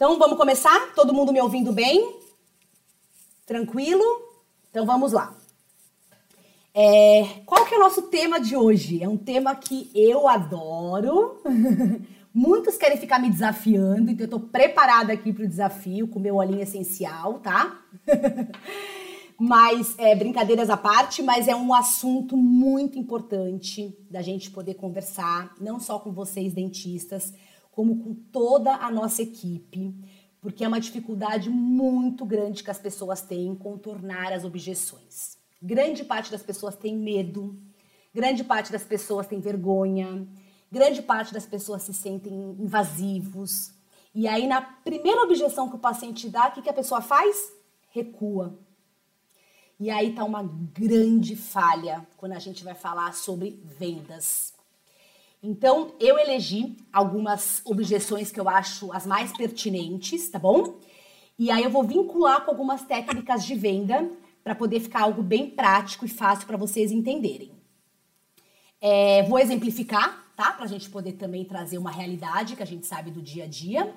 Então vamos começar? Todo mundo me ouvindo bem? Tranquilo? Então vamos lá. É, qual que é o nosso tema de hoje? É um tema que eu adoro. Muitos querem ficar me desafiando, então eu tô preparada aqui para o desafio com meu olhinho essencial, tá? mas é, brincadeiras à parte, mas é um assunto muito importante da gente poder conversar, não só com vocês dentistas, como com toda a nossa equipe, porque é uma dificuldade muito grande que as pessoas têm em contornar as objeções. Grande parte das pessoas tem medo, grande parte das pessoas tem vergonha, grande parte das pessoas se sentem invasivos. E aí, na primeira objeção que o paciente dá, o que, que a pessoa faz? Recua. E aí está uma grande falha quando a gente vai falar sobre vendas. Então, eu elegi algumas objeções que eu acho as mais pertinentes, tá bom? E aí eu vou vincular com algumas técnicas de venda para poder ficar algo bem prático e fácil para vocês entenderem. É, vou exemplificar, tá? Para a gente poder também trazer uma realidade que a gente sabe do dia a dia.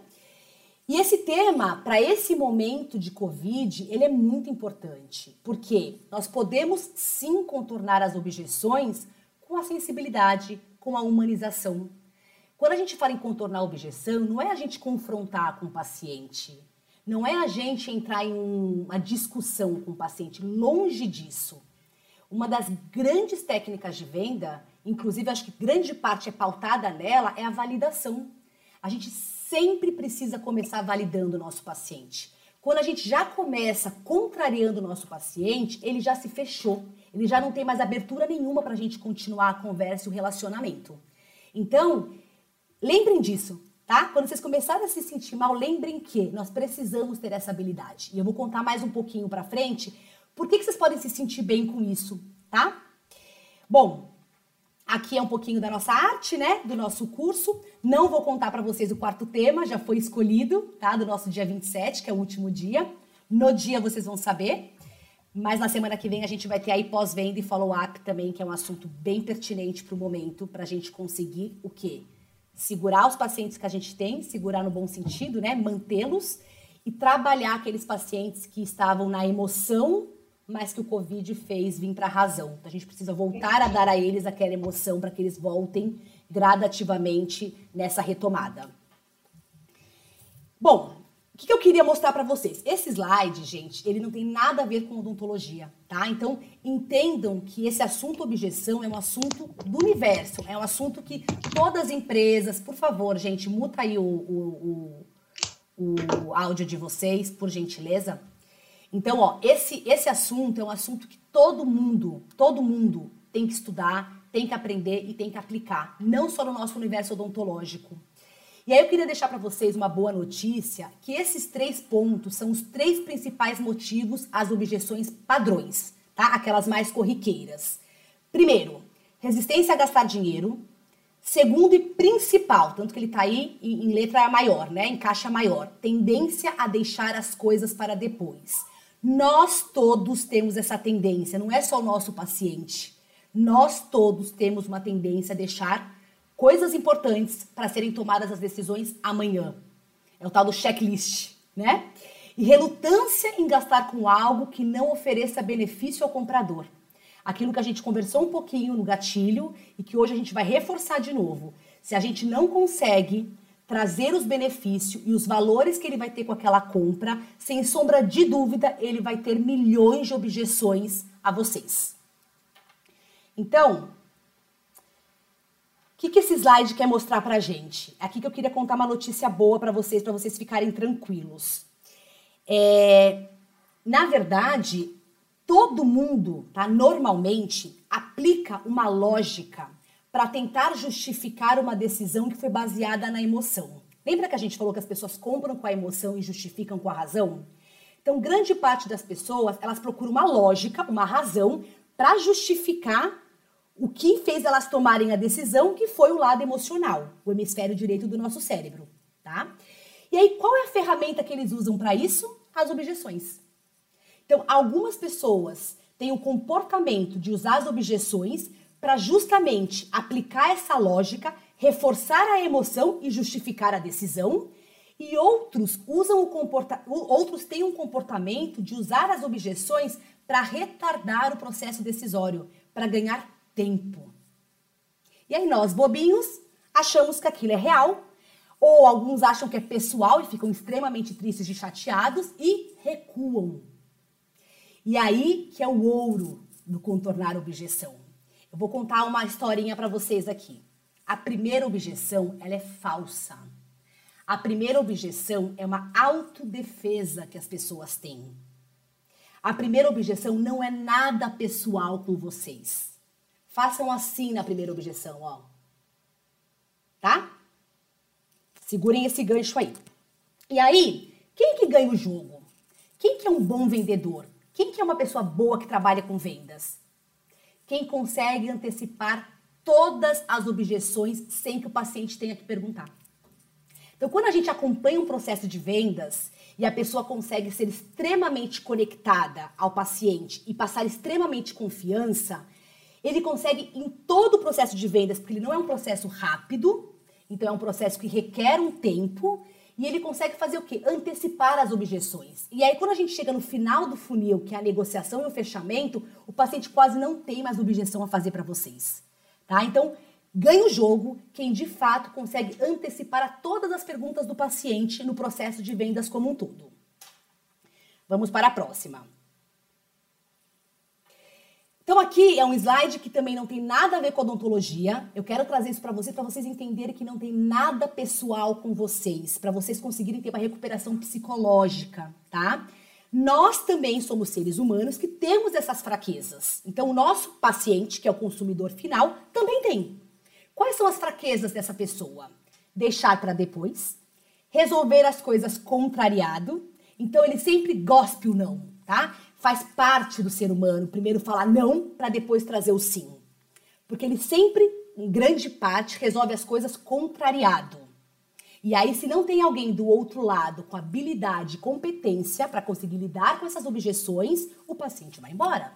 E esse tema, para esse momento de Covid, ele é muito importante, porque nós podemos sim contornar as objeções com a sensibilidade, com a humanização. Quando a gente fala em contornar a objeção, não é a gente confrontar com o paciente, não é a gente entrar em uma discussão com o paciente, longe disso. Uma das grandes técnicas de venda, inclusive acho que grande parte é pautada nela, é a validação. A gente sempre precisa começar validando o nosso paciente. Quando a gente já começa contrariando o nosso paciente, ele já se fechou, ele já não tem mais abertura nenhuma para a gente continuar a conversa e o relacionamento. Então, lembrem disso, tá? Quando vocês começarem a se sentir mal, lembrem que nós precisamos ter essa habilidade. E eu vou contar mais um pouquinho para frente por que, que vocês podem se sentir bem com isso, tá? Bom, aqui é um pouquinho da nossa arte, né? Do nosso curso. Não vou contar para vocês o quarto tema, já foi escolhido, tá? Do nosso dia 27, que é o último dia. No dia vocês vão saber. Mas na semana que vem a gente vai ter aí pós-venda e follow-up também, que é um assunto bem pertinente para o momento, para a gente conseguir o quê? Segurar os pacientes que a gente tem, segurar no bom sentido, né? Mantê-los e trabalhar aqueles pacientes que estavam na emoção, mas que o Covid fez vir para a razão. Então, a gente precisa voltar a dar a eles aquela emoção para que eles voltem gradativamente nessa retomada. Bom, o que, que eu queria mostrar para vocês? Esse slide, gente, ele não tem nada a ver com odontologia, tá? Então, entendam que esse assunto objeção é um assunto do universo, é um assunto que todas as empresas, por favor, gente, muta aí o, o, o, o áudio de vocês, por gentileza. Então, ó, esse, esse assunto é um assunto que todo mundo, todo mundo tem que estudar, tem que aprender e tem que aplicar, não só no nosso universo odontológico, e aí eu queria deixar para vocês uma boa notícia, que esses três pontos são os três principais motivos às objeções padrões, tá? Aquelas mais corriqueiras. Primeiro, resistência a gastar dinheiro. Segundo e principal, tanto que ele está aí em letra maior, né? Em caixa maior, tendência a deixar as coisas para depois. Nós todos temos essa tendência, não é só o nosso paciente. Nós todos temos uma tendência a deixar coisas importantes para serem tomadas as decisões amanhã. É o tal do checklist, né? E relutância em gastar com algo que não ofereça benefício ao comprador. Aquilo que a gente conversou um pouquinho no gatilho e que hoje a gente vai reforçar de novo. Se a gente não consegue trazer os benefícios e os valores que ele vai ter com aquela compra, sem sombra de dúvida, ele vai ter milhões de objeções a vocês. Então, que, que esse slide quer mostrar para a gente? Aqui que eu queria contar uma notícia boa para vocês, para vocês ficarem tranquilos. É, na verdade, todo mundo, tá, normalmente, aplica uma lógica para tentar justificar uma decisão que foi baseada na emoção. Lembra que a gente falou que as pessoas compram com a emoção e justificam com a razão? Então, grande parte das pessoas, elas procuram uma lógica, uma razão para justificar o que fez elas tomarem a decisão, que foi o lado emocional, o hemisfério direito do nosso cérebro, tá? E aí, qual é a ferramenta que eles usam para isso? As objeções. Então, algumas pessoas têm o comportamento de usar as objeções para justamente aplicar essa lógica, reforçar a emoção e justificar a decisão. E outros usam o comporta outros têm um comportamento de usar as objeções para retardar o processo decisório, para ganhar tempo. E aí nós, bobinhos, achamos que aquilo é real, ou alguns acham que é pessoal e ficam extremamente tristes e chateados e recuam. E aí que é o ouro do contornar objeção. Eu vou contar uma historinha para vocês aqui. A primeira objeção, ela é falsa. A primeira objeção é uma autodefesa que as pessoas têm. A primeira objeção não é nada pessoal com vocês. Façam assim na primeira objeção, ó. Tá? Segurem esse gancho aí. E aí, quem que ganha o jogo? Quem que é um bom vendedor? Quem que é uma pessoa boa que trabalha com vendas? Quem consegue antecipar todas as objeções sem que o paciente tenha que perguntar. Então, quando a gente acompanha um processo de vendas e a pessoa consegue ser extremamente conectada ao paciente e passar extremamente confiança, ele consegue em todo o processo de vendas, porque ele não é um processo rápido, então é um processo que requer um tempo, e ele consegue fazer o quê? Antecipar as objeções. E aí, quando a gente chega no final do funil, que é a negociação e o fechamento, o paciente quase não tem mais objeção a fazer para vocês. Tá? Então, ganha o jogo quem de fato consegue antecipar a todas as perguntas do paciente no processo de vendas como um todo. Vamos para a próxima. Então aqui é um slide que também não tem nada a ver com odontologia. Eu quero trazer isso para vocês, para vocês entenderem que não tem nada pessoal com vocês, para vocês conseguirem ter uma recuperação psicológica, tá? Nós também somos seres humanos que temos essas fraquezas. Então o nosso paciente, que é o consumidor final, também tem. Quais são as fraquezas dessa pessoa? Deixar para depois, resolver as coisas contrariado. Então ele sempre gospe o não, tá? Faz parte do ser humano primeiro falar não para depois trazer o sim. Porque ele sempre, em grande parte, resolve as coisas contrariado. E aí, se não tem alguém do outro lado com habilidade e competência para conseguir lidar com essas objeções, o paciente vai embora.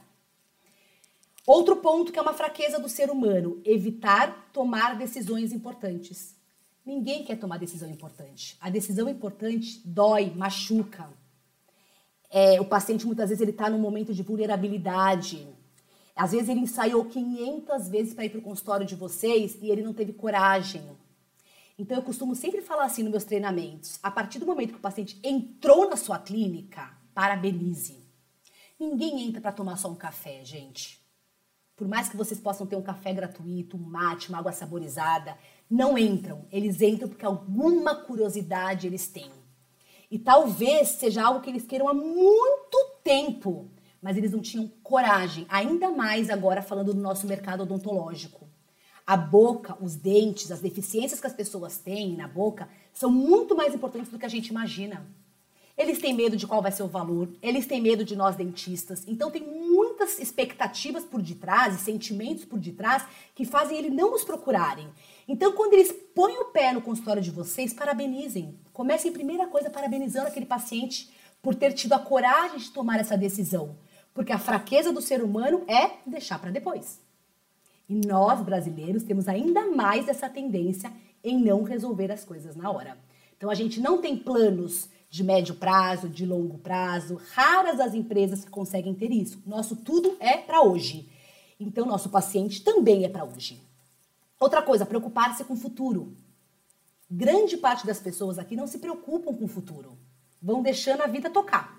Outro ponto que é uma fraqueza do ser humano: evitar tomar decisões importantes. Ninguém quer tomar decisão importante. A decisão importante dói, machuca. É, o paciente muitas vezes ele está num momento de vulnerabilidade. Às vezes ele ensaiou 500 vezes para ir para o consultório de vocês e ele não teve coragem. Então eu costumo sempre falar assim nos meus treinamentos: a partir do momento que o paciente entrou na sua clínica, parabenize. Ninguém entra para tomar só um café, gente. Por mais que vocês possam ter um café gratuito, um mate, uma água saborizada, não entram. Eles entram porque alguma curiosidade eles têm. E talvez seja algo que eles queiram há muito tempo, mas eles não tinham coragem, ainda mais agora falando do nosso mercado odontológico. A boca, os dentes, as deficiências que as pessoas têm na boca são muito mais importantes do que a gente imagina. Eles têm medo de qual vai ser o valor, eles têm medo de nós dentistas. Então tem muitas expectativas por detrás e sentimentos por detrás que fazem ele não nos procurarem. Então, quando eles põem o pé no consultório de vocês, parabenizem. Comecem, primeira coisa, parabenizando aquele paciente por ter tido a coragem de tomar essa decisão. Porque a fraqueza do ser humano é deixar para depois. E nós, brasileiros, temos ainda mais essa tendência em não resolver as coisas na hora. Então, a gente não tem planos de médio prazo, de longo prazo. Raras as empresas que conseguem ter isso. Nosso tudo é para hoje. Então, nosso paciente também é para hoje. Outra coisa, preocupar-se com o futuro. Grande parte das pessoas aqui não se preocupam com o futuro. Vão deixando a vida tocar.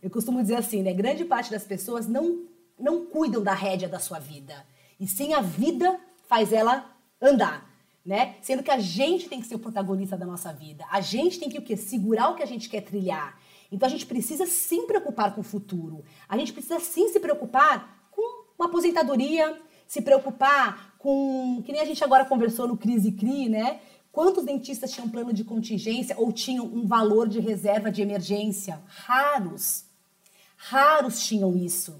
Eu costumo dizer assim, né? Grande parte das pessoas não, não cuidam da rédea da sua vida. E sim a vida faz ela andar, né? Sendo que a gente tem que ser o protagonista da nossa vida. A gente tem que o quê? Segurar o que a gente quer trilhar. Então a gente precisa sim preocupar com o futuro. A gente precisa sim se preocupar com uma aposentadoria, se preocupar com. Que nem a gente agora conversou no Crise Cri, né? Quantos dentistas tinham plano de contingência ou tinham um valor de reserva de emergência? Raros. Raros tinham isso.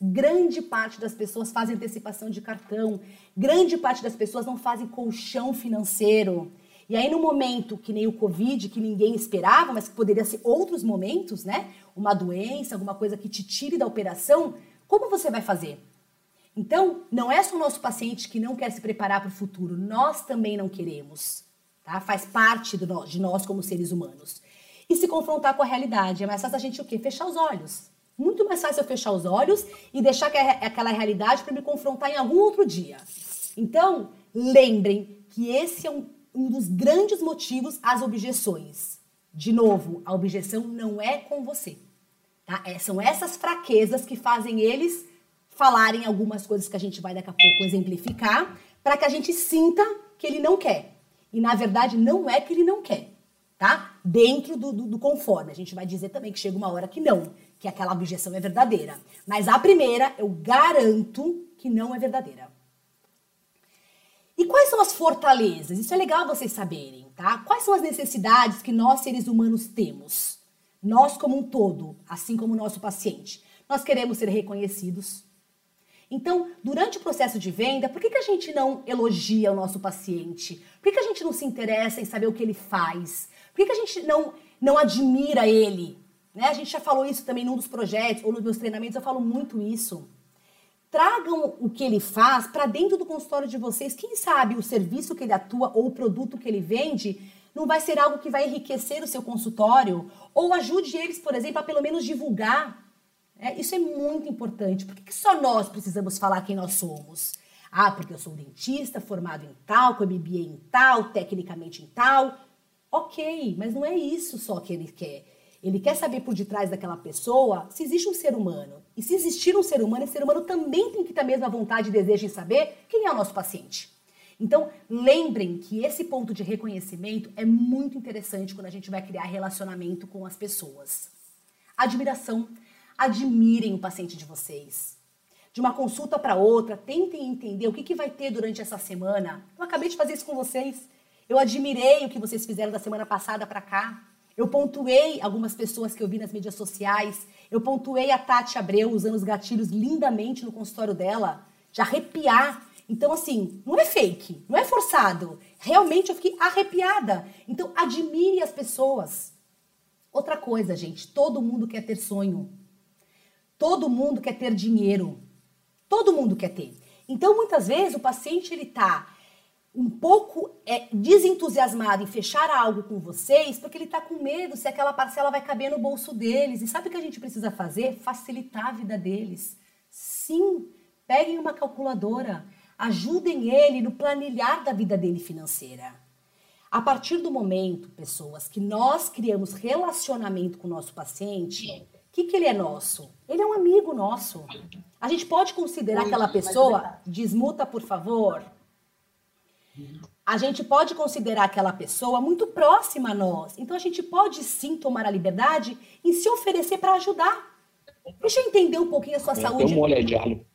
Grande parte das pessoas fazem antecipação de cartão. Grande parte das pessoas não fazem colchão financeiro. E aí, no momento que nem o Covid, que ninguém esperava, mas que poderia ser outros momentos, né? Uma doença, alguma coisa que te tire da operação, como você vai fazer? Então, não é só o nosso paciente que não quer se preparar para o futuro, nós também não queremos. tá? Faz parte do, de nós como seres humanos. E se confrontar com a realidade. É mais fácil a gente o quê? Fechar os olhos. Muito mais fácil eu fechar os olhos e deixar aquela realidade para me confrontar em algum outro dia. Então, lembrem que esse é um, um dos grandes motivos às objeções. De novo, a objeção não é com você. Tá? É, são essas fraquezas que fazem eles falarem algumas coisas que a gente vai daqui a pouco exemplificar, para que a gente sinta que ele não quer. E na verdade não é que ele não quer, tá? Dentro do, do, do conforme. A gente vai dizer também que chega uma hora que não, que aquela objeção é verdadeira. Mas a primeira, eu garanto que não é verdadeira. E quais são as fortalezas? Isso é legal vocês saberem, tá? Quais são as necessidades que nós seres humanos temos? Nós como um todo, assim como o nosso paciente. Nós queremos ser reconhecidos. Então, durante o processo de venda, por que, que a gente não elogia o nosso paciente? Por que, que a gente não se interessa em saber o que ele faz? Por que, que a gente não, não admira ele? Né? A gente já falou isso também num dos projetos, ou nos meus treinamentos, eu falo muito isso. Tragam o que ele faz para dentro do consultório de vocês. Quem sabe o serviço que ele atua ou o produto que ele vende não vai ser algo que vai enriquecer o seu consultório ou ajude eles, por exemplo, a pelo menos divulgar. É, isso é muito importante. Por que, que só nós precisamos falar quem nós somos? Ah, porque eu sou dentista, formado em tal, com MBA em tal, tecnicamente em tal. Ok, mas não é isso só que ele quer. Ele quer saber por detrás daquela pessoa se existe um ser humano. E se existir um ser humano, esse ser humano também tem que ter a mesma vontade e desejo em saber quem é o nosso paciente. Então, lembrem que esse ponto de reconhecimento é muito interessante quando a gente vai criar relacionamento com as pessoas. Admiração. Admirem o paciente de vocês. De uma consulta para outra, tentem entender o que, que vai ter durante essa semana. Eu acabei de fazer isso com vocês. Eu admirei o que vocês fizeram da semana passada para cá. Eu pontuei algumas pessoas que eu vi nas mídias sociais. Eu pontuei a Tati Abreu usando os gatilhos lindamente no consultório dela, de arrepiar então, assim, não é fake, não é forçado. Realmente eu fiquei arrepiada. Então, admire as pessoas. Outra coisa, gente, todo mundo quer ter sonho. Todo mundo quer ter dinheiro. Todo mundo quer ter. Então, muitas vezes, o paciente ele tá um pouco é, desentusiasmado em fechar algo com vocês porque ele está com medo se aquela parcela vai caber no bolso deles. E sabe o que a gente precisa fazer? Facilitar a vida deles. Sim, peguem uma calculadora, Ajudem ele no planilhar da vida dele financeira. A partir do momento, pessoas, que nós criamos relacionamento com o nosso paciente, que, que ele é nosso? Ele é um amigo nosso. A gente pode considerar aquela pessoa, desmuta, por favor. A gente pode considerar aquela pessoa muito próxima a nós. Então a gente pode sim tomar a liberdade em se oferecer para ajudar. Deixa eu entender um pouquinho a sua saúde. Tem um molho de alho.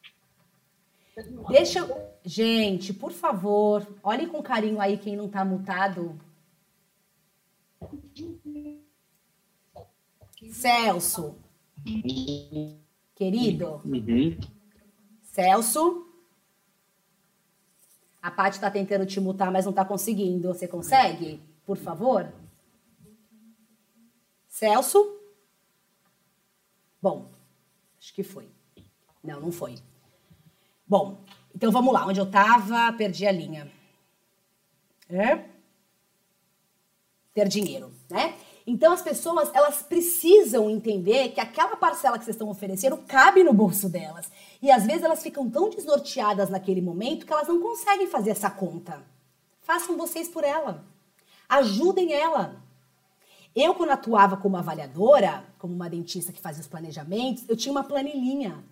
Deixa eu. Gente, por favor, olhem com carinho aí quem não está mutado. Celso. Querido. Uhum. Celso. A Paty está tentando te mutar, mas não está conseguindo. Você consegue? Por favor? Celso? Bom, acho que foi. Não, não foi. Bom, então vamos lá, onde eu estava, perdi a linha. É? Ter dinheiro, né? Então as pessoas, elas precisam entender que aquela parcela que vocês estão oferecendo cabe no bolso delas. E às vezes elas ficam tão desnorteadas naquele momento que elas não conseguem fazer essa conta. Façam vocês por ela. Ajudem ela. Eu, quando atuava como avaliadora, como uma dentista que fazia os planejamentos, eu tinha uma planilhinha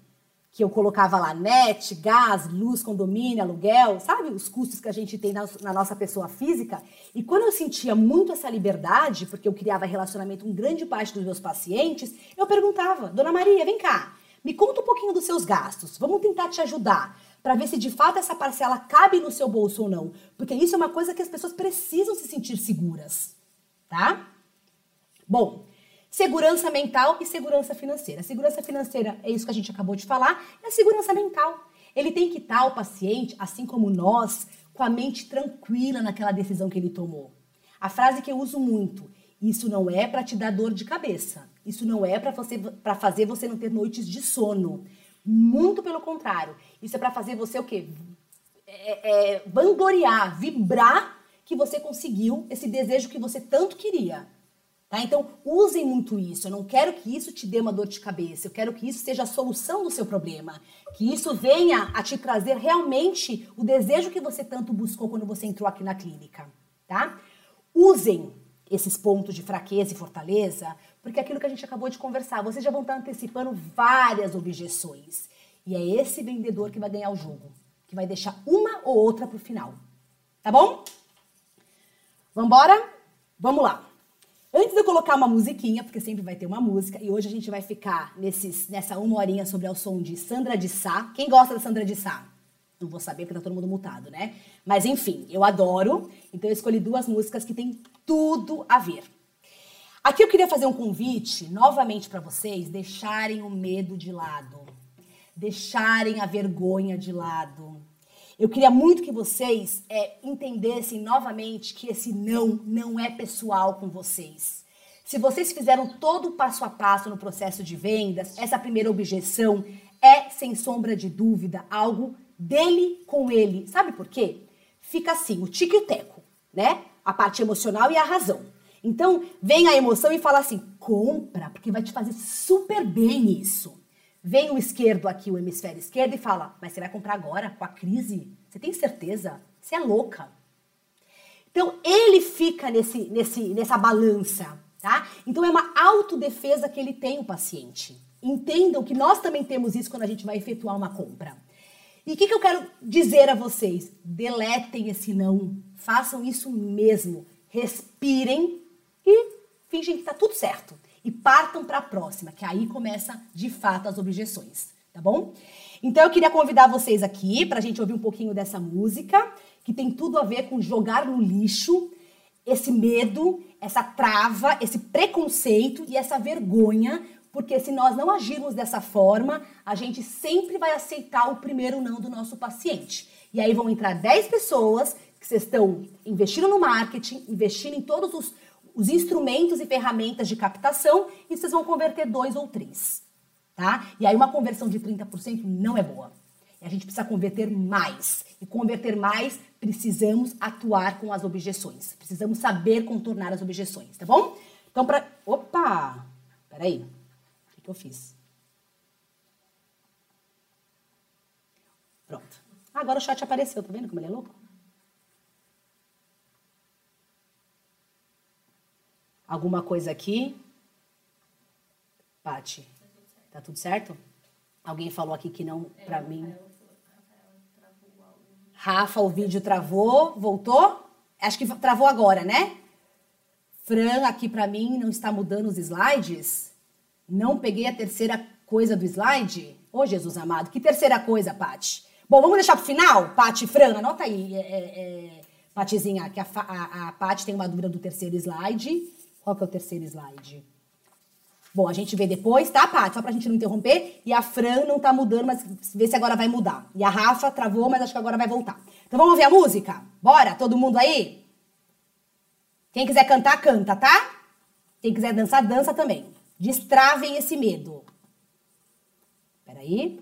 que eu colocava lá net, gás, luz, condomínio, aluguel, sabe? Os custos que a gente tem na, na, nossa pessoa física. E quando eu sentia muito essa liberdade, porque eu criava relacionamento com grande parte dos meus pacientes, eu perguntava, Dona Maria, vem cá, me conta um pouquinho dos seus gastos, vamos tentar te ajudar para ver se de fato essa parcela cabe no seu bolso ou não. Porque isso é uma coisa que as pessoas precisam se sentir seguras, tá? Bom, Segurança mental e segurança financeira. A segurança financeira é isso que a gente acabou de falar, e a segurança mental. Ele tem que estar, o paciente, assim como nós, com a mente tranquila naquela decisão que ele tomou. A frase que eu uso muito: isso não é para te dar dor de cabeça. Isso não é para você para fazer você não ter noites de sono. Muito pelo contrário. Isso é para fazer você o quê? É, é, vangloriar, vibrar que você conseguiu esse desejo que você tanto queria. Tá? Então, usem muito isso. Eu não quero que isso te dê uma dor de cabeça. Eu quero que isso seja a solução do seu problema. Que isso venha a te trazer realmente o desejo que você tanto buscou quando você entrou aqui na clínica. Tá? Usem esses pontos de fraqueza e fortaleza, porque é aquilo que a gente acabou de conversar, vocês já vão estar antecipando várias objeções. E é esse vendedor que vai ganhar o jogo, que vai deixar uma ou outra para o final. Tá bom? Vambora? Vamos lá. Antes de eu colocar uma musiquinha, porque sempre vai ter uma música, e hoje a gente vai ficar nesses, nessa uma horinha sobre o som de Sandra de Sá. Quem gosta da Sandra de Sá? Não vou saber porque tá todo mundo mutado, né? Mas enfim, eu adoro. Então eu escolhi duas músicas que têm tudo a ver. Aqui eu queria fazer um convite novamente para vocês deixarem o medo de lado, deixarem a vergonha de lado. Eu queria muito que vocês é, entendessem novamente que esse não não é pessoal com vocês. Se vocês fizeram todo o passo a passo no processo de vendas, essa primeira objeção é, sem sombra de dúvida, algo dele com ele. Sabe por quê? Fica assim, o tique e o teco, né? A parte emocional e a razão. Então, vem a emoção e fala assim: compra, porque vai te fazer super bem isso. Vem o esquerdo aqui, o hemisfério esquerdo, e fala: mas você vai comprar agora, com a crise? Você tem certeza? Você é louca. Então, ele fica nesse, nesse, nessa balança, tá? Então, é uma autodefesa que ele tem, o paciente. Entendam que nós também temos isso quando a gente vai efetuar uma compra. E o que, que eu quero dizer a vocês? Deletem esse não. Façam isso mesmo. Respirem e fingem que está tudo certo. E partam para a próxima, que aí começa de fato as objeções, tá bom? Então eu queria convidar vocês aqui para a gente ouvir um pouquinho dessa música, que tem tudo a ver com jogar no lixo esse medo, essa trava, esse preconceito e essa vergonha, porque se nós não agirmos dessa forma, a gente sempre vai aceitar o primeiro não do nosso paciente. E aí vão entrar 10 pessoas que vocês estão investindo no marketing, investindo em todos os os instrumentos e ferramentas de captação e vocês vão converter dois ou três, tá? E aí uma conversão de 30% não é boa. E a gente precisa converter mais. E converter mais, precisamos atuar com as objeções. Precisamos saber contornar as objeções, tá bom? Então, para. Opa! Peraí. O que, que eu fiz? Pronto. Agora o chat apareceu, tá vendo como ele é louco? Alguma coisa aqui? Pati, tá tudo certo? Alguém falou aqui que não para mim. Rafa, o vídeo travou, voltou? Acho que travou agora, né? Fran, aqui para mim não está mudando os slides? Não peguei a terceira coisa do slide? Ô, oh, Jesus amado, que terceira coisa, Pati? Bom, vamos deixar pro final? Pati Fran, anota aí, é, é, é, Patizinha, que a, a, a Pati tem uma dúvida do terceiro slide. Qual que é o terceiro slide? Bom, a gente vê depois, tá, Paty? Só pra gente não interromper. E a Fran não tá mudando, mas vê se agora vai mudar. E a Rafa travou, mas acho que agora vai voltar. Então vamos ouvir a música? Bora? Todo mundo aí? Quem quiser cantar, canta, tá? Quem quiser dançar, dança também. Destravem esse medo. Peraí.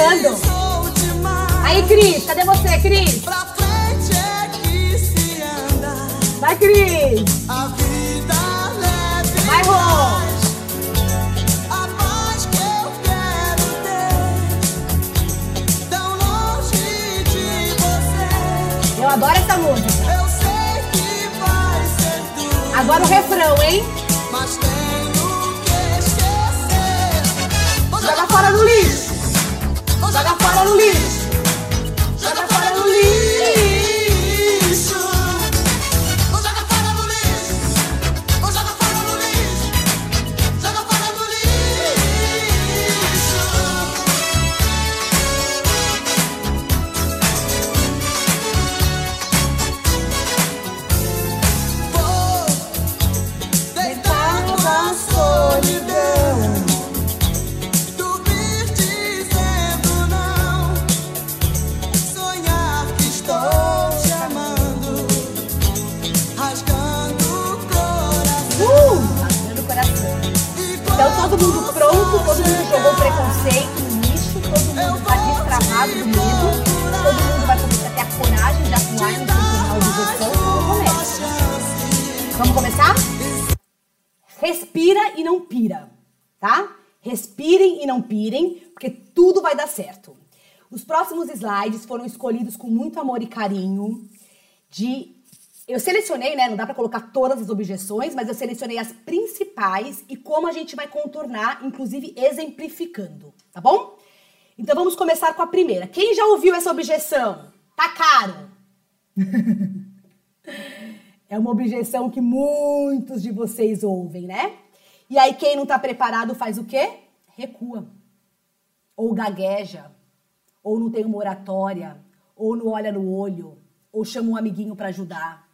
Dançando. Aí, Cris, cadê você, Cris? Vai, Cris. Vai, Rô. Eu adoro essa música. Eu sei que vai ser tudo. Agora o refrão, hein? Mas tenho que esquecer. Joga fora no lixo. Joga dar certo. Os próximos slides foram escolhidos com muito amor e carinho de eu selecionei, né? Não dá para colocar todas as objeções, mas eu selecionei as principais e como a gente vai contornar, inclusive exemplificando, tá bom? Então vamos começar com a primeira. Quem já ouviu essa objeção? Tá caro. é uma objeção que muitos de vocês ouvem, né? E aí quem não tá preparado faz o quê? Recua. Ou gagueja, ou não tem uma oratória, ou não olha no olho, ou chama um amiguinho para ajudar.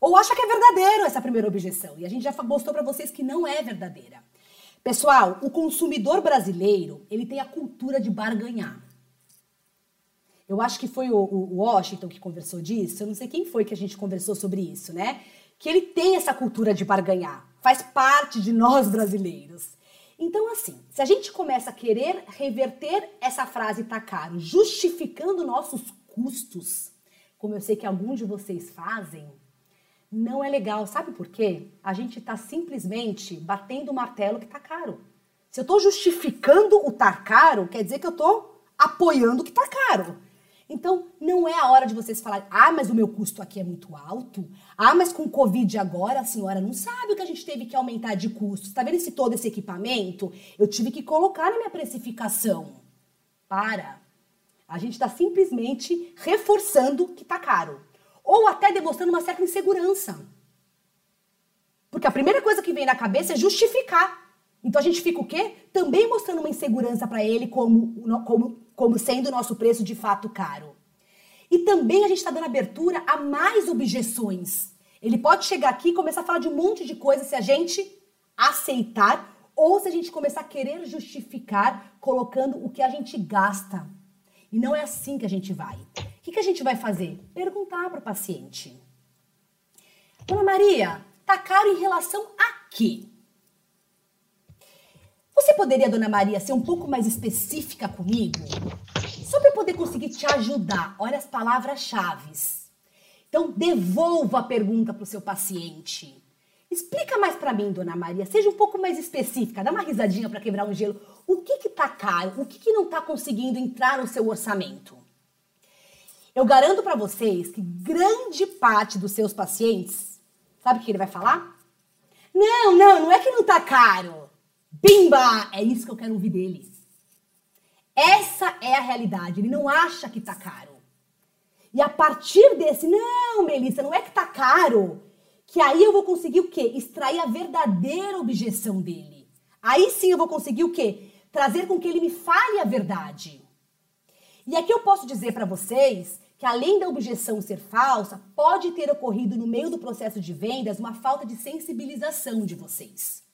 Ou acha que é verdadeiro essa primeira objeção. E a gente já mostrou para vocês que não é verdadeira. Pessoal, o consumidor brasileiro, ele tem a cultura de barganhar. Eu acho que foi o, o, Washington que conversou disso. Eu não sei quem foi que a gente conversou sobre isso, né? Que ele tem essa cultura de barganhar. Faz parte de nós brasileiros. Então, assim, se a gente começa a querer reverter essa frase tá caro, justificando nossos custos, como eu sei que alguns de vocês fazem, não é legal. Sabe por quê? A gente está simplesmente batendo o martelo que está caro. Se eu estou justificando o tá caro, quer dizer que eu estou apoiando o que está caro. Então, não é a hora de vocês falarem, ah, mas o meu custo aqui é muito alto. Ah, mas com o Covid agora a senhora não sabe o que a gente teve que aumentar de custos. Está vendo esse todo esse equipamento? Eu tive que colocar na minha precificação. Para. A gente está simplesmente reforçando que está caro ou até demonstrando uma certa insegurança. Porque a primeira coisa que vem na cabeça é justificar. Então a gente fica o quê? Também mostrando uma insegurança para ele como, como, como sendo o nosso preço de fato caro. E também a gente está dando abertura a mais objeções. Ele pode chegar aqui e começar a falar de um monte de coisa se a gente aceitar ou se a gente começar a querer justificar colocando o que a gente gasta. E não é assim que a gente vai que, que a gente vai fazer? Perguntar para o paciente. Dona Maria, tá caro em relação a quê? Você poderia, Dona Maria, ser um pouco mais específica comigo? Só para eu poder conseguir te ajudar. Olha as palavras-chave. Então, devolva a pergunta para o seu paciente. Explica mais para mim, Dona Maria. Seja um pouco mais específica. Dá uma risadinha para quebrar um gelo. O que que tá caro? O que que não está conseguindo entrar no seu orçamento? Eu garanto para vocês que grande parte dos seus pacientes, sabe o que ele vai falar? Não, não, não é que não tá caro. Bimba! É isso que eu quero ouvir dele. Essa é a realidade. Ele não acha que tá caro. E a partir desse, não, Melissa, não é que tá caro, que aí eu vou conseguir o quê? Extrair a verdadeira objeção dele. Aí sim eu vou conseguir o quê? Trazer com que ele me fale a verdade. E aqui eu posso dizer para vocês que além da objeção ser falsa, pode ter ocorrido no meio do processo de vendas uma falta de sensibilização de vocês.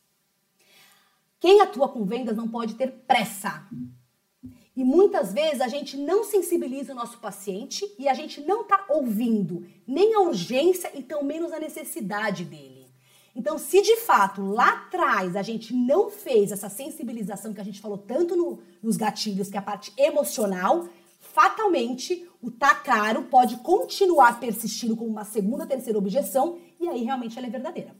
Quem atua com vendas não pode ter pressa. E muitas vezes a gente não sensibiliza o nosso paciente e a gente não está ouvindo nem a urgência e tão menos a necessidade dele. Então, se de fato lá atrás a gente não fez essa sensibilização que a gente falou tanto no, nos gatilhos, que é a parte emocional, fatalmente o tá caro pode continuar persistindo como uma segunda, terceira objeção e aí realmente ela é verdadeira.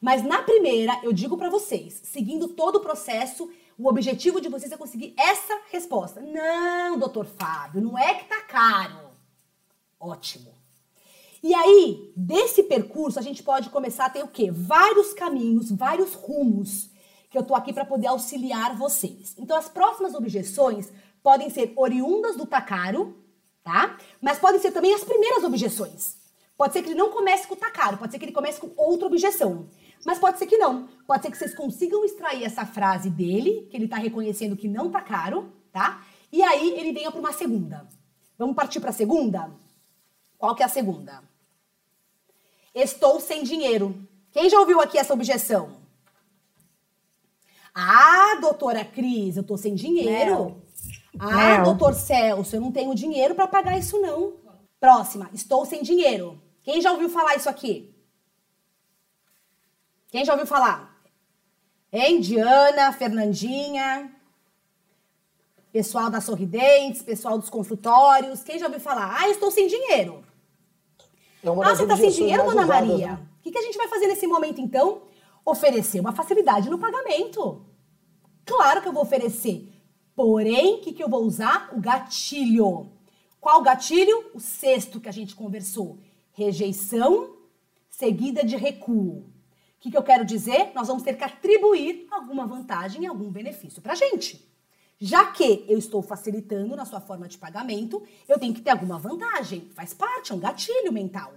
Mas na primeira, eu digo para vocês, seguindo todo o processo, o objetivo de vocês é conseguir essa resposta. Não, doutor Fábio, não é que tá caro. Ótimo. E aí, desse percurso, a gente pode começar a ter o quê? Vários caminhos, vários rumos que eu tô aqui para poder auxiliar vocês. Então, as próximas objeções podem ser oriundas do Takaro, tá? Mas podem ser também as primeiras objeções. Pode ser que ele não comece com o Takaro, pode ser que ele comece com outra objeção. Mas pode ser que não. Pode ser que vocês consigam extrair essa frase dele, que ele está reconhecendo que não tá caro, tá? E aí ele venha para uma segunda. Vamos partir para a segunda? Qual que é a segunda? Estou sem dinheiro. Quem já ouviu aqui essa objeção? Ah, doutora Cris, eu tô sem dinheiro. Não. Ah, Mel. doutor Celso, eu não tenho dinheiro para pagar isso não. Próxima, estou sem dinheiro. Quem já ouviu falar isso aqui? Quem já ouviu falar? Hein, Diana, Fernandinha, pessoal da Sorridentes, pessoal dos consultórios. Quem já ouviu falar? Ah, estou sem dinheiro. É ah, você está sem dinheiro, dona Maria? O né? que, que, que a gente vai fazer nesse momento, então? Oferecer uma facilidade no pagamento. Claro que eu vou oferecer. Porém, o que, que eu vou usar? O gatilho. Qual gatilho? O sexto que a gente conversou. Rejeição seguida de recuo. O que, que eu quero dizer? Nós vamos ter que atribuir alguma vantagem e algum benefício para a gente. Já que eu estou facilitando na sua forma de pagamento, eu tenho que ter alguma vantagem. Faz parte, é um gatilho mental.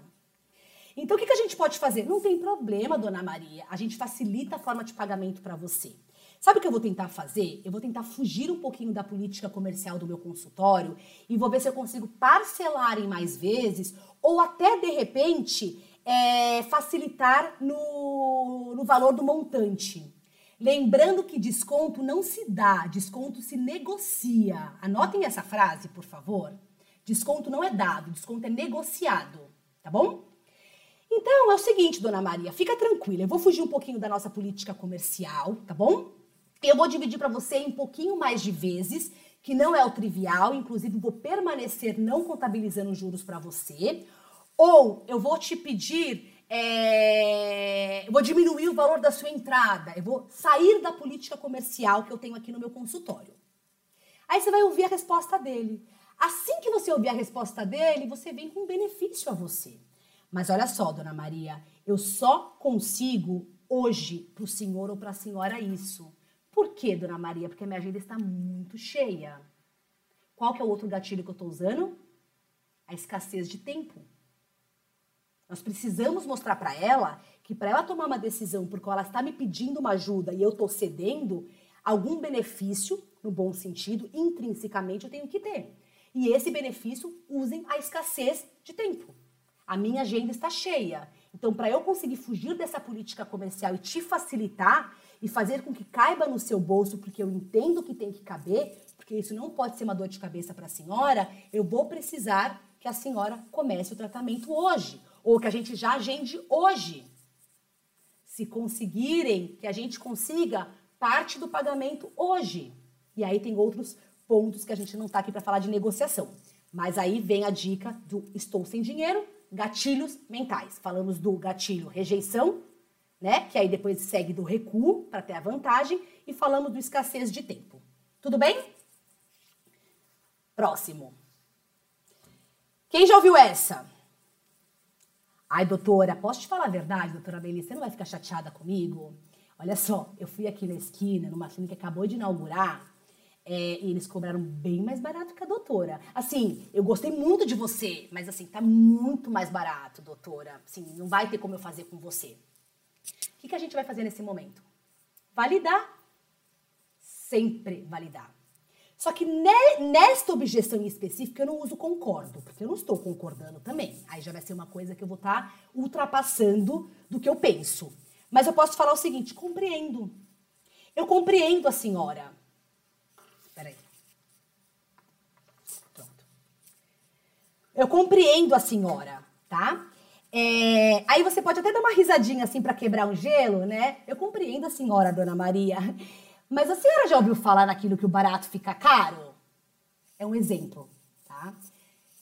Então, o que, que a gente pode fazer? Não tem problema, dona Maria. A gente facilita a forma de pagamento para você. Sabe o que eu vou tentar fazer? Eu vou tentar fugir um pouquinho da política comercial do meu consultório e vou ver se eu consigo parcelar em mais vezes ou até, de repente, é, facilitar no, no valor do montante. Lembrando que desconto não se dá, desconto se negocia. Anotem essa frase, por favor. Desconto não é dado, desconto é negociado, tá bom? Então é o seguinte, dona Maria, fica tranquila. Eu vou fugir um pouquinho da nossa política comercial, tá bom? Eu vou dividir para você em um pouquinho mais de vezes, que não é o trivial, inclusive vou permanecer não contabilizando juros para você. Ou eu vou te pedir é, eu vou diminuir o valor da sua entrada, eu vou sair da política comercial que eu tenho aqui no meu consultório. Aí você vai ouvir a resposta dele. Assim que você ouvir a resposta dele, você vem com benefício a você. Mas olha só, dona Maria, eu só consigo hoje para o senhor ou para a senhora isso. Por quê, dona Maria? Porque a minha agenda está muito cheia. Qual que é o outro gatilho que eu estou usando? A escassez de tempo. Nós precisamos mostrar para ela que para ela tomar uma decisão porque ela está me pedindo uma ajuda e eu estou cedendo, algum benefício, no bom sentido, intrinsecamente eu tenho que ter. E esse benefício usem a escassez de tempo. A minha agenda está cheia. Então, para eu conseguir fugir dessa política comercial e te facilitar e fazer com que caiba no seu bolso, porque eu entendo que tem que caber, porque isso não pode ser uma dor de cabeça para a senhora, eu vou precisar que a senhora comece o tratamento hoje ou que a gente já agende hoje. Se conseguirem, que a gente consiga parte do pagamento hoje. E aí tem outros pontos que a gente não está aqui para falar de negociação. Mas aí vem a dica do estou sem dinheiro, gatilhos mentais. Falamos do gatilho rejeição, né? Que aí depois segue do recuo para ter a vantagem e falamos do escassez de tempo. Tudo bem? Próximo. Quem já ouviu essa? Ai, doutora, posso te falar a verdade, doutora Melissa? Você não vai ficar chateada comigo? Olha só, eu fui aqui na esquina, numa clínica que acabou de inaugurar, é, e eles cobraram bem mais barato que a doutora. Assim, eu gostei muito de você, mas assim, tá muito mais barato, doutora. Assim, não vai ter como eu fazer com você. O que, que a gente vai fazer nesse momento? Validar. Sempre validar. Só que nesta objeção em específico eu não uso concordo, porque eu não estou concordando também. Aí já vai ser uma coisa que eu vou estar tá ultrapassando do que eu penso. Mas eu posso falar o seguinte: compreendo. Eu compreendo a senhora. Peraí. Pronto. Eu compreendo a senhora, tá? É, aí você pode até dar uma risadinha assim para quebrar um gelo, né? Eu compreendo a senhora, dona Maria. Mas a senhora já ouviu falar naquilo que o barato fica caro? É um exemplo, tá?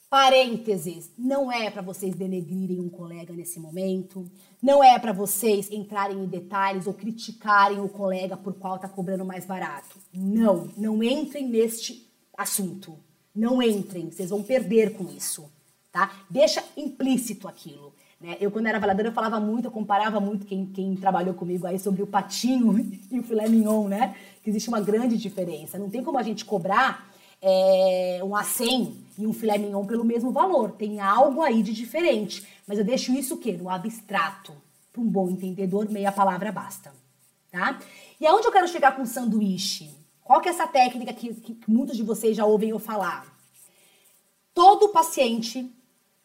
Parênteses, não é para vocês denegrirem um colega nesse momento, não é para vocês entrarem em detalhes ou criticarem o colega por qual está cobrando mais barato. Não, não entrem neste assunto. Não entrem, vocês vão perder com isso, tá? Deixa implícito aquilo. Né? Eu, quando era avaliadora, eu falava muito, eu comparava muito quem, quem trabalhou comigo aí sobre o patinho e o filé mignon, né? Que existe uma grande diferença. Não tem como a gente cobrar é, um A100 e um filé mignon pelo mesmo valor. Tem algo aí de diferente. Mas eu deixo isso o quê? No abstrato. Para um bom entendedor, meia palavra basta. Tá? E aonde eu quero chegar com o sanduíche? Qual que é essa técnica que, que muitos de vocês já ouvem eu falar? Todo paciente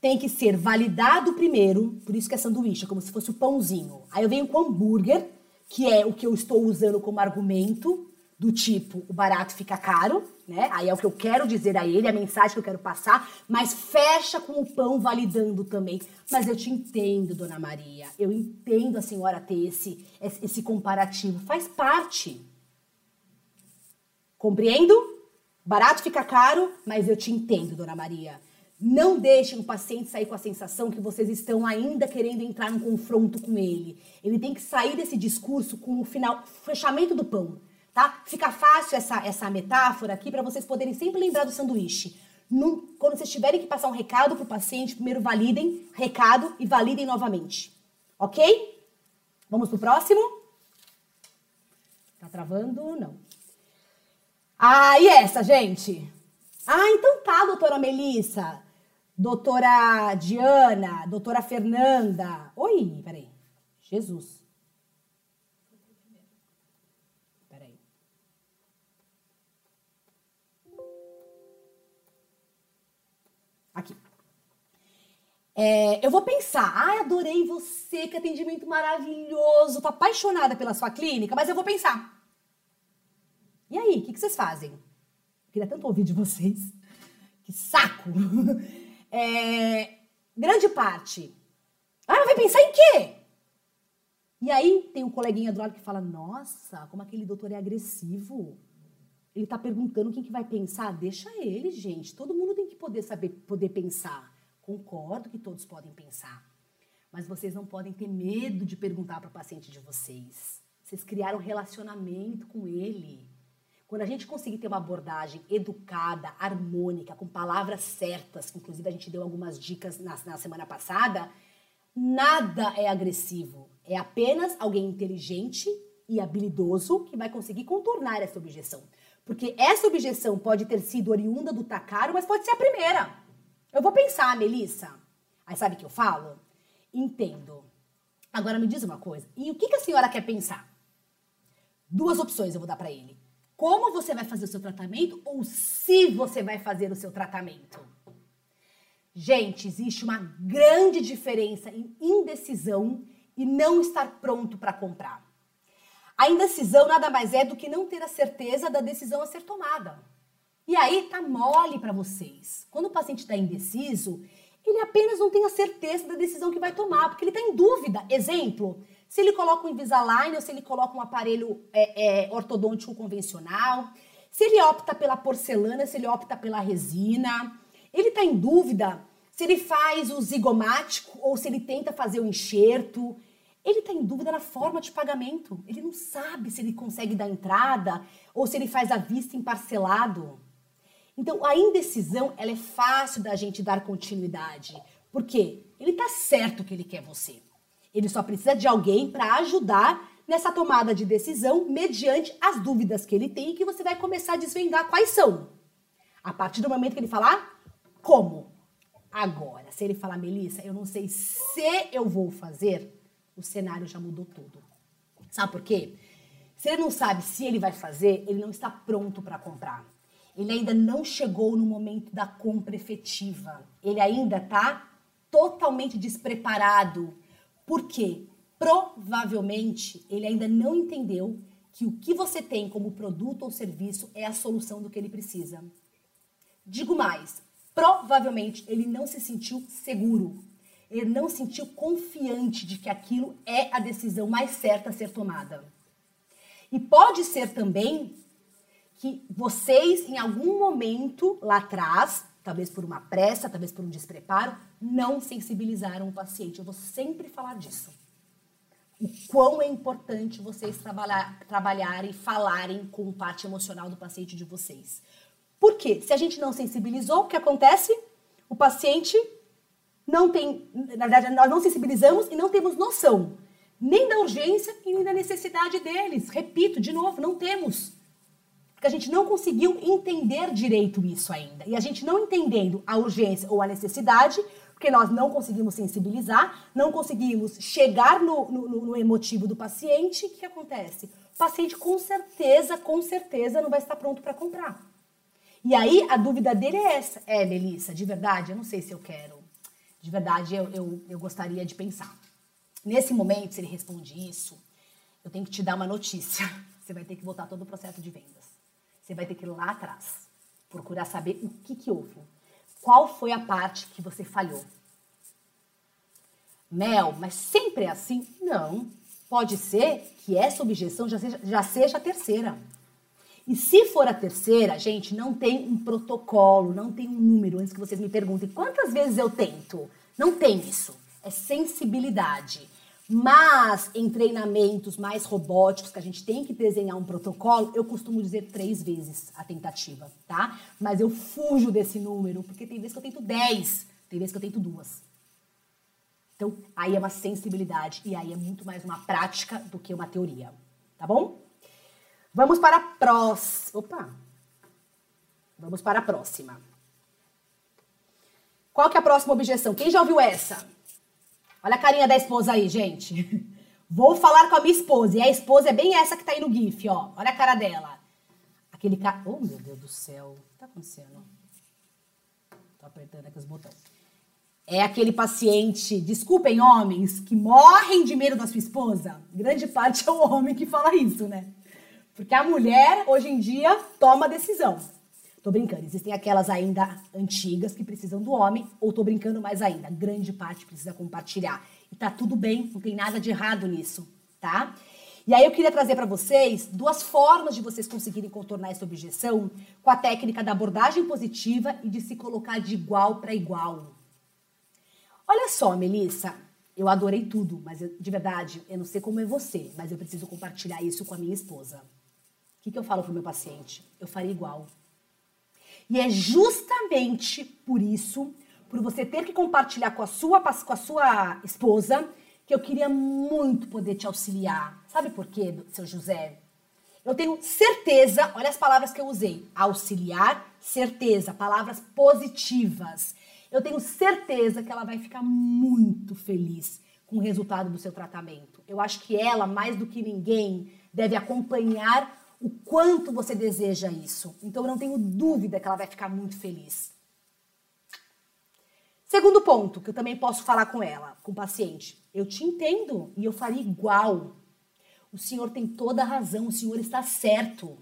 tem que ser validado primeiro, por isso que é sanduíche, é como se fosse o pãozinho. Aí eu venho com hambúrguer, que é o que eu estou usando como argumento, do tipo, o barato fica caro, né? Aí é o que eu quero dizer a ele, a mensagem que eu quero passar, mas fecha com o pão validando também. Mas eu te entendo, dona Maria, eu entendo a senhora ter esse, esse comparativo, faz parte. Compreendo? Barato fica caro, mas eu te entendo, dona Maria. Não deixem o paciente sair com a sensação que vocês estão ainda querendo entrar num confronto com ele. Ele tem que sair desse discurso com o final, fechamento do pão, tá? Fica fácil essa, essa metáfora aqui para vocês poderem sempre lembrar do sanduíche. Quando vocês tiverem que passar um recado para o paciente, primeiro validem recado e validem novamente. Ok? Vamos pro próximo? Tá travando? Não. Ah, e essa, gente? Ah, então tá, doutora Melissa. Doutora Diana, doutora Fernanda. Oi, peraí. Jesus. Peraí. Aqui. É, eu vou pensar. Ai, adorei você, que atendimento maravilhoso. Tô apaixonada pela sua clínica, mas eu vou pensar. E aí, o que, que vocês fazem? Eu queria tanto ouvir de vocês. Que saco! É, grande parte. Ah, vai pensar em quê? E aí tem um coleguinha do lado que fala: Nossa, como aquele doutor é agressivo. Ele tá perguntando quem que vai pensar. Deixa ele, gente. Todo mundo tem que poder saber, poder pensar. Concordo que todos podem pensar. Mas vocês não podem ter medo de perguntar para o paciente de vocês. Vocês criaram um relacionamento com ele. Quando a gente conseguir ter uma abordagem educada, harmônica, com palavras certas, que inclusive a gente deu algumas dicas na, na semana passada, nada é agressivo. É apenas alguém inteligente e habilidoso que vai conseguir contornar essa objeção. Porque essa objeção pode ter sido oriunda do Takaro, mas pode ser a primeira. Eu vou pensar, Melissa. Aí sabe o que eu falo? Entendo. Agora me diz uma coisa. E o que, que a senhora quer pensar? Duas opções eu vou dar para ele como você vai fazer o seu tratamento ou se você vai fazer o seu tratamento. Gente, existe uma grande diferença em indecisão e não estar pronto para comprar. A indecisão nada mais é do que não ter a certeza da decisão a ser tomada. E aí tá mole para vocês. Quando o paciente está indeciso, ele apenas não tem a certeza da decisão que vai tomar, porque ele está em dúvida. Exemplo, se ele coloca um Invisalign ou se ele coloca um aparelho é, é, ortodôntico convencional, se ele opta pela porcelana, se ele opta pela resina, ele está em dúvida se ele faz o zigomático ou se ele tenta fazer o enxerto. Ele está em dúvida na forma de pagamento. Ele não sabe se ele consegue dar entrada ou se ele faz a vista em parcelado. Então, a indecisão, ela é fácil da gente dar continuidade. Por quê? Ele está certo que ele quer você. Ele só precisa de alguém para ajudar nessa tomada de decisão mediante as dúvidas que ele tem e que você vai começar a desvendar quais são. A partir do momento que ele falar como. Agora, se ele falar, Melissa, eu não sei se eu vou fazer, o cenário já mudou tudo. Sabe por quê? Se ele não sabe se ele vai fazer, ele não está pronto para comprar. Ele ainda não chegou no momento da compra efetiva. Ele ainda está totalmente despreparado porque provavelmente ele ainda não entendeu que o que você tem como produto ou serviço é a solução do que ele precisa. Digo mais, provavelmente ele não se sentiu seguro. Ele não se sentiu confiante de que aquilo é a decisão mais certa a ser tomada. E pode ser também que vocês, em algum momento lá atrás, talvez por uma pressa, talvez por um despreparo, não sensibilizaram o paciente. Eu vou sempre falar disso. O quão é importante vocês trabalhar, trabalharem, falarem com parte emocional do paciente de vocês. Por quê? Se a gente não sensibilizou, o que acontece? O paciente não tem, na verdade, nós não sensibilizamos e não temos noção nem da urgência e nem da necessidade deles. Repito, de novo, não temos porque a gente não conseguiu entender direito isso ainda. E a gente não entendendo a urgência ou a necessidade, porque nós não conseguimos sensibilizar, não conseguimos chegar no, no, no emotivo do paciente, o que acontece? O paciente com certeza, com certeza não vai estar pronto para comprar. E aí a dúvida dele é essa. É, Melissa, de verdade, eu não sei se eu quero. De verdade, eu, eu, eu gostaria de pensar. Nesse momento, se ele responde isso, eu tenho que te dar uma notícia. Você vai ter que voltar todo o processo de vendas. Você vai ter que ir lá atrás, procurar saber o que, que houve. Qual foi a parte que você falhou? Mel, mas sempre é assim? Não. Pode ser que essa objeção já seja, já seja a terceira. E se for a terceira, gente, não tem um protocolo, não tem um número, antes que vocês me perguntem quantas vezes eu tento. Não tem isso. É sensibilidade. Mas em treinamentos mais robóticos, que a gente tem que desenhar um protocolo, eu costumo dizer três vezes a tentativa, tá? Mas eu fujo desse número, porque tem vezes que eu tento dez, tem vezes que eu tento duas. Então, aí é uma sensibilidade e aí é muito mais uma prática do que uma teoria, tá bom? Vamos para a próxima. Opa! Vamos para a próxima. Qual que é a próxima objeção? Quem já ouviu essa? Olha a carinha da esposa aí, gente. Vou falar com a minha esposa. E a esposa é bem essa que tá aí no GIF, ó. Olha a cara dela. Aquele cara. Oh, meu Deus do céu. O que tá acontecendo? Tô apertando aqui os botões. É aquele paciente, desculpem, homens, que morrem de medo da sua esposa. Grande parte é o homem que fala isso, né? Porque a mulher, hoje em dia, toma decisão. Tô brincando, existem aquelas ainda antigas que precisam do homem, ou tô brincando mais ainda, grande parte precisa compartilhar. E tá tudo bem, não tem nada de errado nisso, tá? E aí eu queria trazer para vocês duas formas de vocês conseguirem contornar essa objeção com a técnica da abordagem positiva e de se colocar de igual para igual. Olha só, Melissa, eu adorei tudo, mas eu, de verdade, eu não sei como é você, mas eu preciso compartilhar isso com a minha esposa que, que eu falo para o meu paciente? Eu faria igual. E é justamente por isso, por você ter que compartilhar com a sua, com a sua esposa, que eu queria muito poder te auxiliar. Sabe por quê, seu José? Eu tenho certeza, olha as palavras que eu usei: auxiliar, certeza, palavras positivas. Eu tenho certeza que ela vai ficar muito feliz com o resultado do seu tratamento. Eu acho que ela, mais do que ninguém, deve acompanhar o quanto você deseja isso. Então eu não tenho dúvida que ela vai ficar muito feliz. Segundo ponto, que eu também posso falar com ela, com o paciente. Eu te entendo e eu faria igual. O senhor tem toda a razão, o senhor está certo.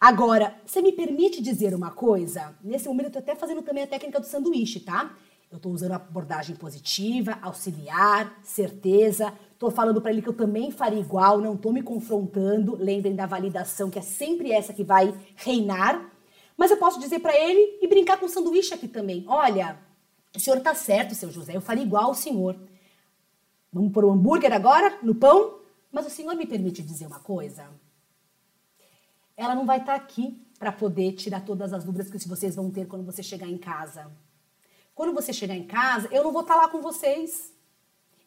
Agora, você me permite dizer uma coisa? Nesse momento eu estou até fazendo também a técnica do sanduíche, tá? Eu estou usando a abordagem positiva, auxiliar, certeza. Estou falando para ele que eu também faria igual, não estou me confrontando. Lembrem da validação, que é sempre essa que vai reinar. Mas eu posso dizer para ele e brincar com o sanduíche aqui também. Olha, o senhor está certo, seu José, eu faria igual ao senhor. Vamos pôr o hambúrguer agora no pão? Mas o senhor me permite dizer uma coisa? Ela não vai estar tá aqui para poder tirar todas as dúvidas que vocês vão ter quando você chegar em casa. Quando você chegar em casa, eu não vou estar lá com vocês.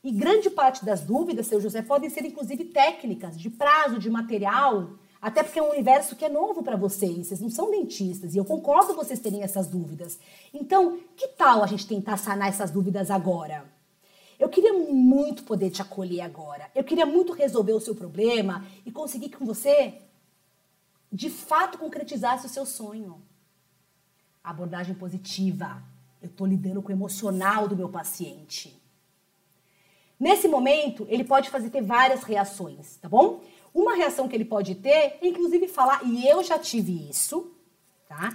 E grande parte das dúvidas, seu José, podem ser inclusive técnicas, de prazo, de material, até porque é um universo que é novo para vocês, vocês não são dentistas, e eu concordo vocês terem essas dúvidas. Então, que tal a gente tentar sanar essas dúvidas agora? Eu queria muito poder te acolher agora. Eu queria muito resolver o seu problema e conseguir que você, de fato, concretizasse o seu sonho. Abordagem positiva, eu estou lidando com o emocional do meu paciente. Nesse momento, ele pode fazer ter várias reações, tá bom? Uma reação que ele pode ter é, inclusive, falar, e eu já tive isso, tá?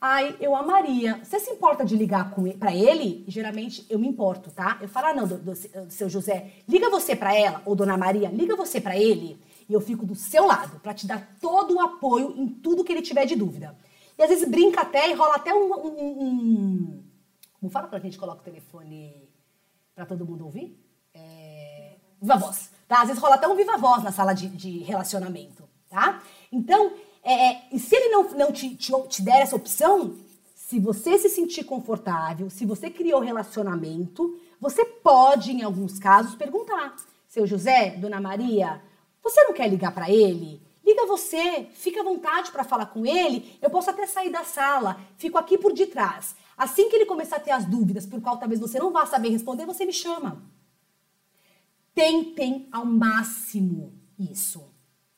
Ai, eu amaria. Você se importa de ligar para ele? Geralmente eu me importo, tá? Eu falo, ah, não, do, do, do seu José, liga você para ela, ou Dona Maria, liga você para ele, e eu fico do seu lado para te dar todo o apoio em tudo que ele tiver de dúvida. E às vezes brinca até e rola até um, um, um como fala quando a gente coloca o telefone para todo mundo ouvir? É... Viva voz. Tá? Às vezes rola até um viva voz na sala de, de relacionamento. Tá? Então, é, é, e se ele não, não te, te, te der essa opção, se você se sentir confortável, se você criou relacionamento, você pode, em alguns casos, perguntar: seu José, Dona Maria, você não quer ligar para ele? Liga você, fica à vontade para falar com ele. Eu posso até sair da sala, fico aqui por detrás. Assim que ele começar a ter as dúvidas por qual talvez você não vá saber responder, você me chama. Tentem ao máximo isso,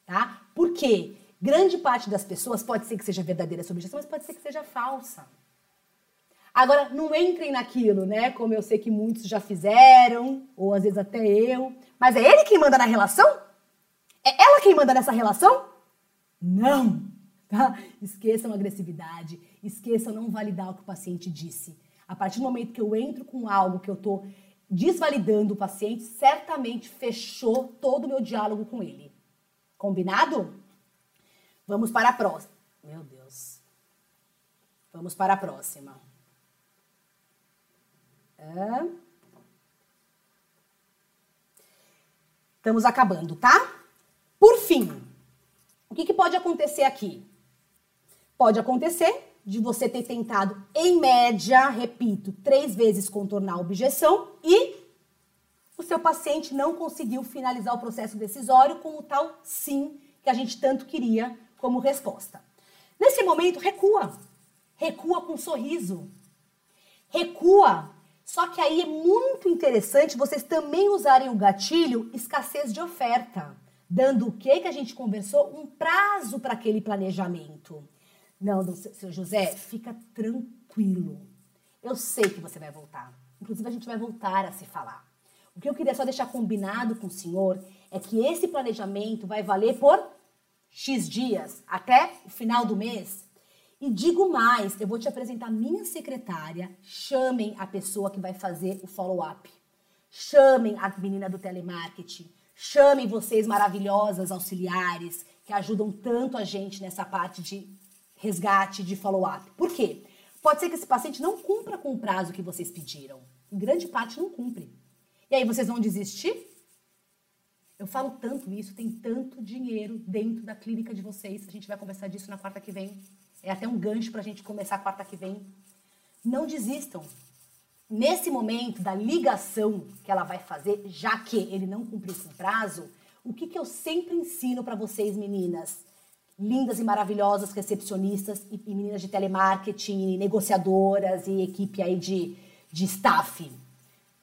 tá? Porque grande parte das pessoas pode ser que seja verdadeira essa objeção, mas pode ser que seja falsa. Agora, não entrem naquilo, né? Como eu sei que muitos já fizeram, ou às vezes até eu. Mas é ele quem manda na relação? É ela quem manda nessa relação? Não! Tá? Esqueçam agressividade, esqueçam não validar o que o paciente disse. A partir do momento que eu entro com algo que eu estou desvalidando o paciente, certamente fechou todo o meu diálogo com ele. Combinado? Vamos para a próxima. Meu Deus. Vamos para a próxima. É. Estamos acabando, tá? Por fim, o que, que pode acontecer aqui? Pode acontecer de você ter tentado, em média, repito, três vezes contornar a objeção e o seu paciente não conseguiu finalizar o processo decisório com o tal sim que a gente tanto queria como resposta. Nesse momento, recua. Recua com um sorriso. Recua. Só que aí é muito interessante vocês também usarem o gatilho escassez de oferta, dando o que que a gente conversou? Um prazo para aquele planejamento. Não, seu José, fica tranquilo. Eu sei que você vai voltar. Inclusive, a gente vai voltar a se falar. O que eu queria só deixar combinado com o senhor é que esse planejamento vai valer por X dias, até o final do mês. E digo mais, eu vou te apresentar minha secretária. Chamem a pessoa que vai fazer o follow-up. Chamem a menina do telemarketing. Chamem vocês maravilhosas auxiliares que ajudam tanto a gente nessa parte de resgate, de follow-up. Por quê? Pode ser que esse paciente não cumpra com o prazo que vocês pediram. Em grande parte não cumpre. E aí vocês vão desistir? Eu falo tanto isso, tem tanto dinheiro dentro da clínica de vocês. A gente vai conversar disso na quarta que vem. É até um gancho para a gente começar a quarta que vem. Não desistam. Nesse momento da ligação que ela vai fazer, já que ele não cumpriu com prazo, o que, que eu sempre ensino para vocês, meninas? Lindas e maravilhosas recepcionistas e, e meninas de telemarketing, e negociadoras e equipe aí de, de staff.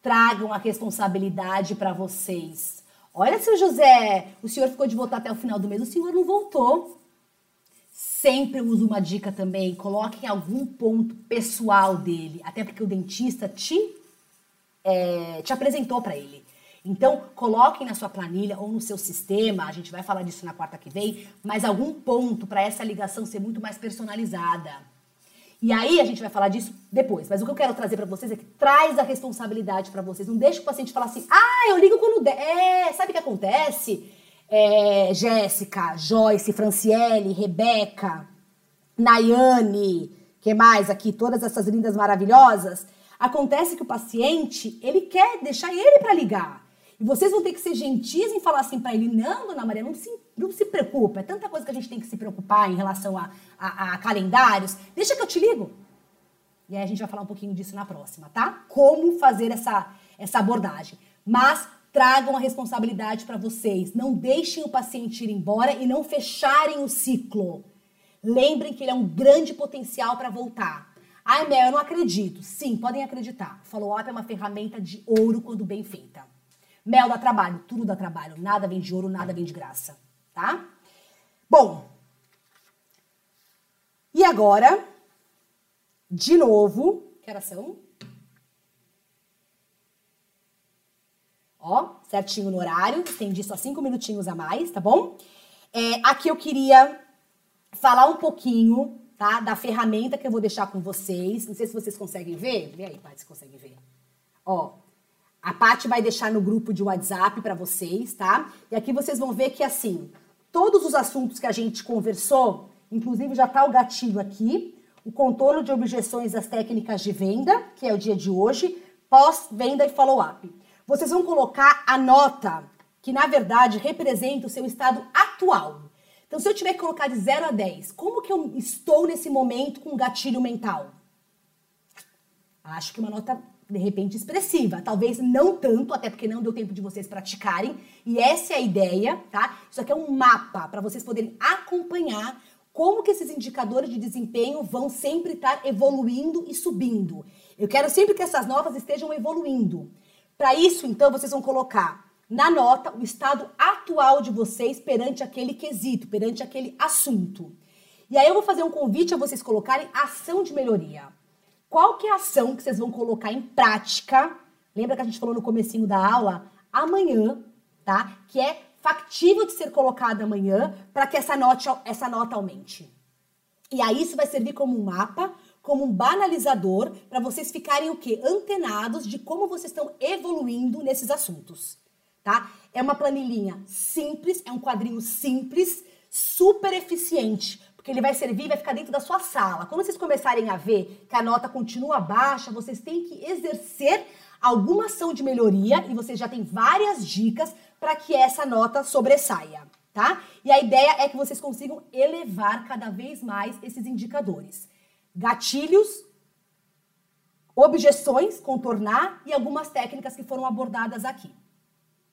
Tragam a responsabilidade para vocês Olha, seu José, o senhor ficou de voltar até o final do mês, o senhor não voltou. Sempre uso uma dica também, coloque em algum ponto pessoal dele, até porque o dentista te, é, te apresentou para ele. Então, coloquem na sua planilha ou no seu sistema, a gente vai falar disso na quarta que vem, mas algum ponto para essa ligação ser muito mais personalizada. E aí a gente vai falar disso depois. Mas o que eu quero trazer para vocês é que traz a responsabilidade para vocês. Não deixa o paciente falar assim: ah, eu ligo quando der. É, sabe o que acontece? É, Jéssica, Joyce, Franciele, Rebeca, Nayane, que mais aqui? Todas essas lindas maravilhosas. Acontece que o paciente, ele quer deixar ele para ligar. E vocês vão ter que ser gentis em falar assim para ele: não, dona Maria, não se, não se preocupa. É tanta coisa que a gente tem que se preocupar em relação a, a, a calendários. Deixa que eu te ligo. E aí a gente vai falar um pouquinho disso na próxima, tá? Como fazer essa, essa abordagem. Mas tragam a responsabilidade para vocês. Não deixem o paciente ir embora e não fecharem o ciclo. Lembrem que ele é um grande potencial para voltar. Ai, Mel, eu não acredito. Sim, podem acreditar. Follow-up é uma ferramenta de ouro quando bem feita. Mel dá trabalho, tudo dá trabalho. Nada vem de ouro, nada vem de graça, tá? Bom. E agora, de novo, que horas são? Ó, certinho no horário, estendi só cinco minutinhos a mais, tá bom? É, aqui eu queria falar um pouquinho, tá, da ferramenta que eu vou deixar com vocês. Não sei se vocês conseguem ver. Vê aí, Paty, se conseguem ver. Ó, a Paty vai deixar no grupo de WhatsApp para vocês, tá? E aqui vocês vão ver que, assim, todos os assuntos que a gente conversou, inclusive já tá o gatilho aqui, o contorno de objeções às técnicas de venda, que é o dia de hoje, pós-venda e follow-up. Vocês vão colocar a nota, que na verdade representa o seu estado atual. Então, se eu tiver que colocar de 0 a 10, como que eu estou nesse momento com gatilho mental? Acho que uma nota de repente expressiva. Talvez não tanto, até porque não deu tempo de vocês praticarem. E essa é a ideia, tá? Isso aqui é um mapa para vocês poderem acompanhar como que esses indicadores de desempenho vão sempre estar evoluindo e subindo. Eu quero sempre que essas notas estejam evoluindo. Para isso, então, vocês vão colocar na nota o estado atual de vocês perante aquele quesito, perante aquele assunto. E aí eu vou fazer um convite a vocês colocarem ação de melhoria. Qual que é a ação que vocês vão colocar em prática? Lembra que a gente falou no comecinho da aula? Amanhã, tá? Que é factível de ser colocada amanhã para que essa nota, essa nota aumente. E aí isso vai servir como um mapa, como um banalizador para vocês ficarem o quê? Antenados de como vocês estão evoluindo nesses assuntos, tá? É uma planilhinha simples, é um quadrinho simples, super eficiente, porque ele vai servir e vai ficar dentro da sua sala. Quando vocês começarem a ver que a nota continua baixa, vocês têm que exercer alguma ação de melhoria e vocês já têm várias dicas para que essa nota sobressaia, tá? E a ideia é que vocês consigam elevar cada vez mais esses indicadores. Gatilhos, objeções, contornar e algumas técnicas que foram abordadas aqui.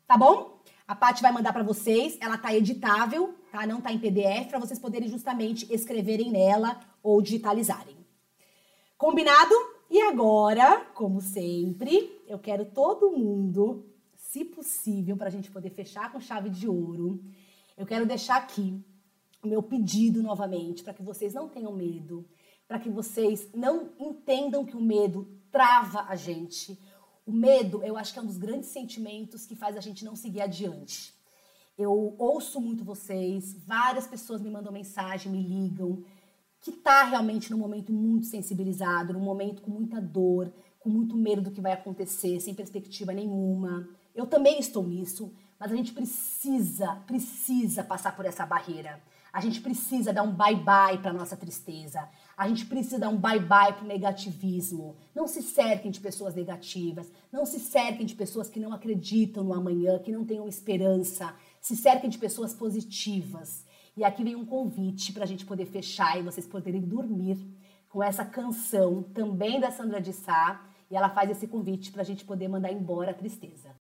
Tá bom? A Paty vai mandar para vocês, ela tá editável, tá? Não tá em PDF para vocês poderem justamente escreverem nela ou digitalizarem. Combinado? E agora, como sempre, eu quero todo mundo, se possível, para a gente poder fechar com chave de ouro. Eu quero deixar aqui o meu pedido novamente para que vocês não tenham medo, para que vocês não entendam que o medo trava a gente. O medo, eu acho que é um dos grandes sentimentos que faz a gente não seguir adiante. Eu ouço muito vocês, várias pessoas me mandam mensagem, me ligam, que está realmente num momento muito sensibilizado, num momento com muita dor, com muito medo do que vai acontecer, sem perspectiva nenhuma. Eu também estou nisso, mas a gente precisa, precisa passar por essa barreira. A gente precisa dar um bye-bye para nossa tristeza. A gente precisa dar um bye-bye para o negativismo. Não se cerquem de pessoas negativas. Não se cerquem de pessoas que não acreditam no amanhã, que não tenham esperança. Se cerquem de pessoas positivas. E aqui vem um convite para a gente poder fechar e vocês poderem dormir com essa canção também da Sandra de Sá. E ela faz esse convite para a gente poder mandar embora a tristeza.